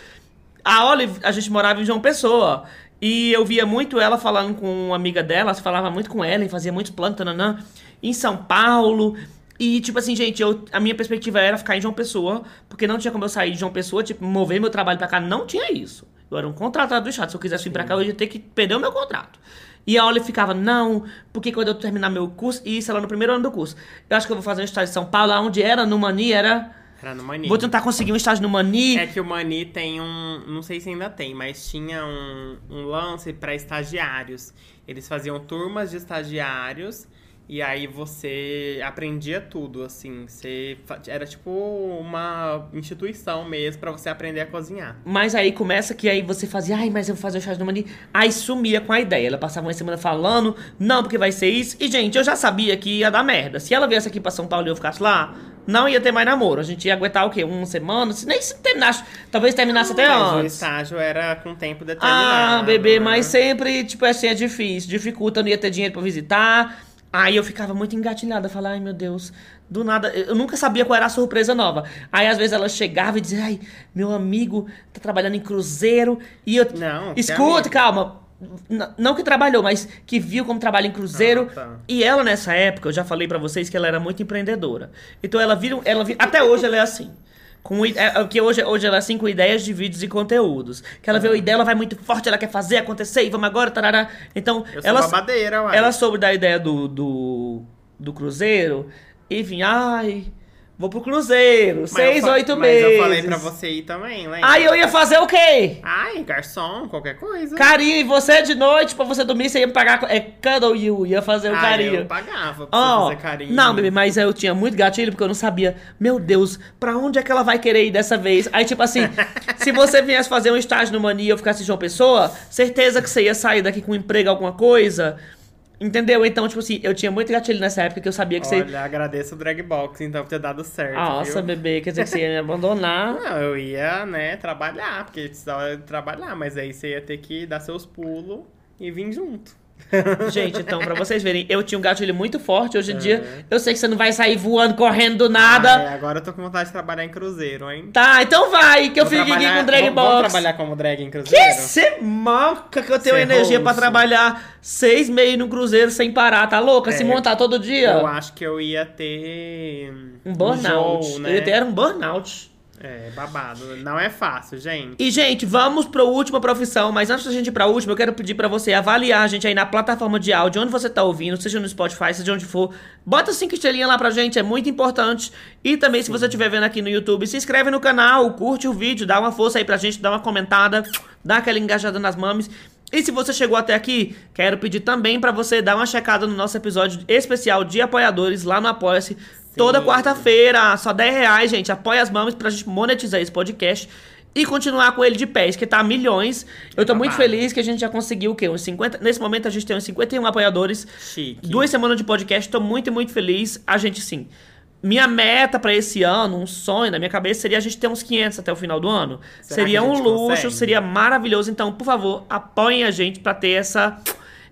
A Olive, a gente morava em João Pessoa. E eu via muito ela falando com uma amiga dela, falava muito com ela e fazia muitos planos, tananã, em São Paulo. E, tipo assim, gente, eu, a minha perspectiva era ficar em João Pessoa, porque não tinha como eu sair de João Pessoa, tipo, mover meu trabalho pra cá, não tinha isso. Eu era um contratado do Estado, se eu quisesse vir pra cá, eu ia ter que perder o meu contrato. E a Olive ficava, não, porque quando eu terminar meu curso, e isso era no primeiro ano do curso, eu acho que eu vou fazer um estágio em São Paulo, onde era, no Mani, era... No Mani. Vou tentar conseguir um estágio no Mani. É que o Mani tem um. Não sei se ainda tem, mas tinha um, um lance para estagiários. Eles faziam turmas de estagiários E aí você aprendia tudo, assim. Você era tipo uma instituição mesmo pra você aprender a cozinhar. Mas aí começa que aí você fazia, ai, mas eu vou fazer o chá de mani. Aí sumia com a ideia. Ela passava uma semana falando, não, porque vai ser isso. E, gente, eu já sabia que ia dar merda. Se ela viesse aqui pra São Paulo e eu ficasse lá, não ia ter mais namoro. A gente ia aguentar o quê? Uma semana? Se nem se terminasse. Talvez terminasse até Mas o antes. estágio era com tempo determinado. Ah, bebê, né? mas sempre, tipo assim, é difícil. Dificulta, não ia ter dinheiro pra visitar. Aí eu ficava muito engatilhada, falar, ai meu Deus, do nada. Eu nunca sabia qual era a surpresa nova. Aí às vezes ela chegava e dizia, ai, meu amigo tá trabalhando em cruzeiro. E eu. Não, Escuta, calma. Não que trabalhou, mas que viu como trabalha em cruzeiro. Ah, tá. E ela, nessa época, eu já falei pra vocês que ela era muito empreendedora. Então ela vira. Ela vira até hoje ela é assim. Com, é, é que hoje, hoje ela é assim com ideias de vídeos e conteúdos. Que ela vê a ideia, ela vai muito forte, ela quer fazer acontecer e vamos agora, tarará. Então, Eu sou ela, babadeira, uai. ela soube da ideia do, do, do cruzeiro e vinha, ai, vou pro cruzeiro, Mas seis, oito mas meses. eu falei pra você ir também, lembra? Aí eu ia fazer o quê? Ai, garçom, qualquer coisa. Carinho, e você de noite, pra você dormir, você ia me pagar. É cuddle you, ia fazer o Ah, carinho. eu pagava pra você fazer carinho. não, bebê, mas eu tinha muito gatilho porque eu não sabia, meu Deus, pra onde é que ela vai querer ir dessa vez? Aí, tipo assim, se você viesse fazer um estágio no Mania e eu ficasse em João Pessoa, certeza que você ia sair daqui com um emprego, alguma coisa. Entendeu? Então, tipo assim, eu tinha muito gatilho nessa época que eu sabia que você. Olha, agradeço o Dragbox, então, por ter dado certo, Nossa, viu? bebê, quer dizer que você ia me abandonar. Não, eu ia, né, trabalhar, porque precisava trabalhar, mas aí você ia ter que dar seus pulos e vir junto. Gente, então, pra vocês verem, eu tinha um gatilho muito forte. Hoje em dia, eu sei que você não vai sair voando, correndo do nada. Ai, agora eu tô com vontade de trabalhar em cruzeiro, hein? Tá, então vai, que eu Vou fico aqui com o drag vamos- Vamos box. trabalhar como drag em cruzeiro? Que você manca que eu tenho Ser energia pra host. trabalhar seis meses no cruzeiro sem parar, tá louca? Se É, montar todo dia. Eu acho que eu ia ter... Um burnout. Eu né? ia ter um burnout. É, babado. Não é fácil, gente. E, gente, vamos pra última profissão, mas antes da gente ir pra última, eu quero pedir pra você avaliar a gente aí na plataforma de áudio, onde você tá ouvindo, seja no Spotify, seja onde for. Bota cinco estrelinhas lá pra gente, é muito importante. E também, se você estiver vendo aqui no YouTube, se inscreve no canal, curte o vídeo, dá uma força aí pra gente, dá uma comentada, dá aquela engajada nas mames. E se você chegou até aqui, quero pedir também pra você dar uma checada no nosso episódio especial de apoiadores lá no Apoia-se. Toda quarta-feira, só 10 reais, gente. Apoia as mamas pra gente monetizar esse podcast e continuar com ele de pés, que tá a milhões. Eu tô muito feliz que a gente já conseguiu o quê? Uns 50. Nesse momento a gente tem uns 51 apoiadores. Chique. Duas semanas de podcast, tô muito, muito feliz. A gente, sim. Minha meta pra esse ano, um sonho na minha cabeça, seria a gente ter uns 500 até o final do ano. Será seria um luxo, consegue? seria maravilhoso. Então, por favor, apoiem a gente pra ter essa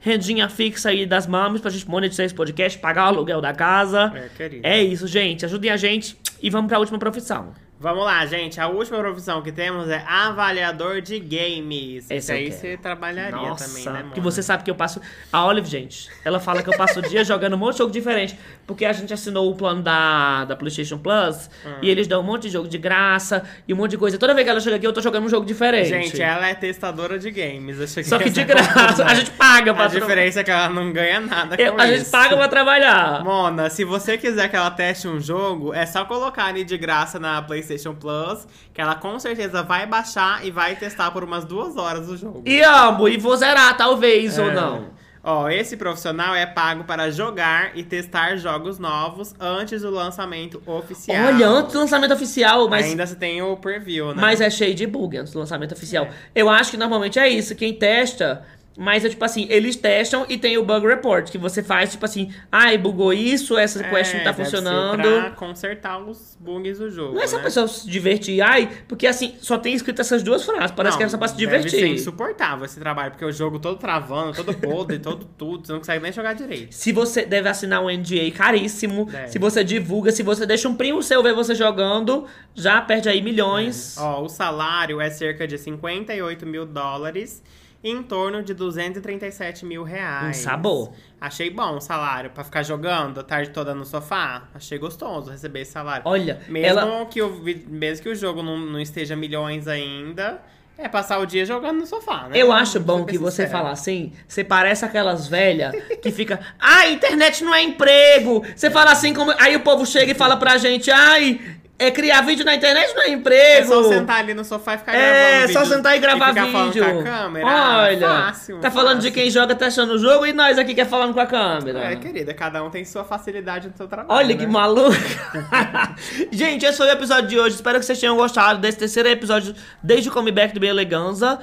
rendinha fixa aí das mamas, pra gente monetizar esse podcast, pagar o aluguel da casa. É, querido. É isso, gente. Ajudem a gente e vamos pra última profissão. Vamos lá, gente. A última profissão que temos é avaliador de games. Esse eu aí quero. você trabalharia Nossa, também, né, porque Mona? você sabe que eu passo. A Olive, gente, ela fala que eu passo o dia jogando um monte de jogo diferente. Porque a gente assinou o plano da, da PlayStation Plus Ah. e eles dão um monte de jogo de graça e um monte de coisa. Toda vez que ela chega aqui, eu tô jogando um jogo diferente. Gente, ela é testadora de games. Só que de graça. A gente paga pra A diferença é que ela não ganha nada Eu- A isso. gente paga pra trabalhar. Mona, se você quiser que ela teste um jogo, é só colocar ali de graça na PlayStation Plus, que ela com certeza vai baixar e vai testar por umas duas horas o jogo. E amo, e vou zerar, talvez, ou É. não. Ó, esse profissional é pago para jogar e testar jogos novos antes do lançamento oficial. Olha, antes do lançamento oficial, mas. Ainda você tem o preview, né? Mas é cheio de bug antes do lançamento oficial. É. Eu acho que normalmente é isso. Quem testa. Mas é tipo assim, eles testam e tem o bug report, que você faz, tipo assim, ai, bugou isso, essa quest não tá É, funcionando. Pra não os bugs do jogo. Não é só né? pessoa se divertir, ai, porque assim, só tem escrito essas duas frases. Parece Não, que é só pra se Deve ser divertir. insuportável esse trabalho, porque o jogo todo travando, todo podre, todo tudo, você não consegue nem jogar direito. Se você deve assinar um NDA caríssimo, Deve. se você divulga, se você deixa um primo seu ver você jogando, já perde aí milhões. Ó, o salário é cerca de 58 mil dólares, em torno de 237 mil reais. Um sabor. Achei bom o salário, pra ficar jogando a tarde toda no sofá. Achei gostoso receber esse salário. Olha, Mesmo, ela. que, o, mesmo que o jogo não, não esteja milhões ainda, é passar o dia jogando no sofá, né? Eu acho bom que você fala assim, você parece aquelas velhas que fica, ai, internet não é emprego. Você fala assim como. Aí o povo chega e fala pra gente, ai, É criar vídeo na internet não é É emprego. só sentar ali no sofá e ficar É, gravando só vídeo sentar e gravar ficar falando vídeo. com a câmera. Olha, fácil, tá falando de fácil. quem joga testando o jogo e nós aqui que é falando com a câmera. É, querida, cada um tem sua facilidade no seu trabalho. Olha que né? maluco. Gente, esse foi o episódio de hoje. Espero que vocês tenham gostado desse terceiro episódio desde o comeback do Bem Eleganza.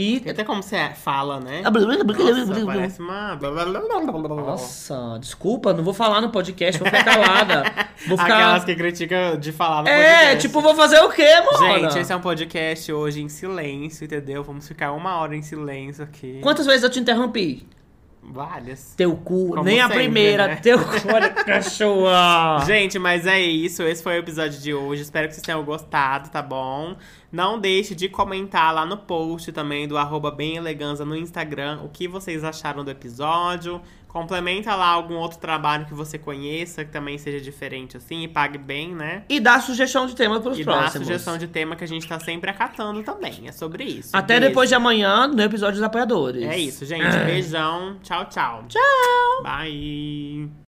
E. Até como você fala, né? Ah, Nossa, parece uma... Nossa, desculpa, não vou falar no podcast, vou ficar calada. Vou ficar. Aquelas que criticam de falar no É, podcast. tipo, vou fazer o quê, mano? Gente, esse é um podcast hoje em silêncio, entendeu? Vamos ficar uma hora em silêncio aqui. Quantas vezes eu te interrompi? Várias. Teu cu, Como nem a sempre, primeira, né? teu cu, olha, cachorra. Gente, mas é isso. Esse foi o episódio de hoje. Espero que vocês tenham gostado, tá bom? Não deixe de comentar lá no post também do arroba bem eleganza no Instagram o que vocês acharam do episódio. Complementa lá algum outro trabalho que você conheça, que também seja diferente assim, e pague bem, né? E dá sugestão de tema pros E dá a próximos. sugestão de tema que a gente tá sempre acatando também. É sobre isso. Até Beijo. depois de amanhã, no episódio dos apoiadores. É isso, gente. Beijão. Tchau, tchau. Tchau. Bye.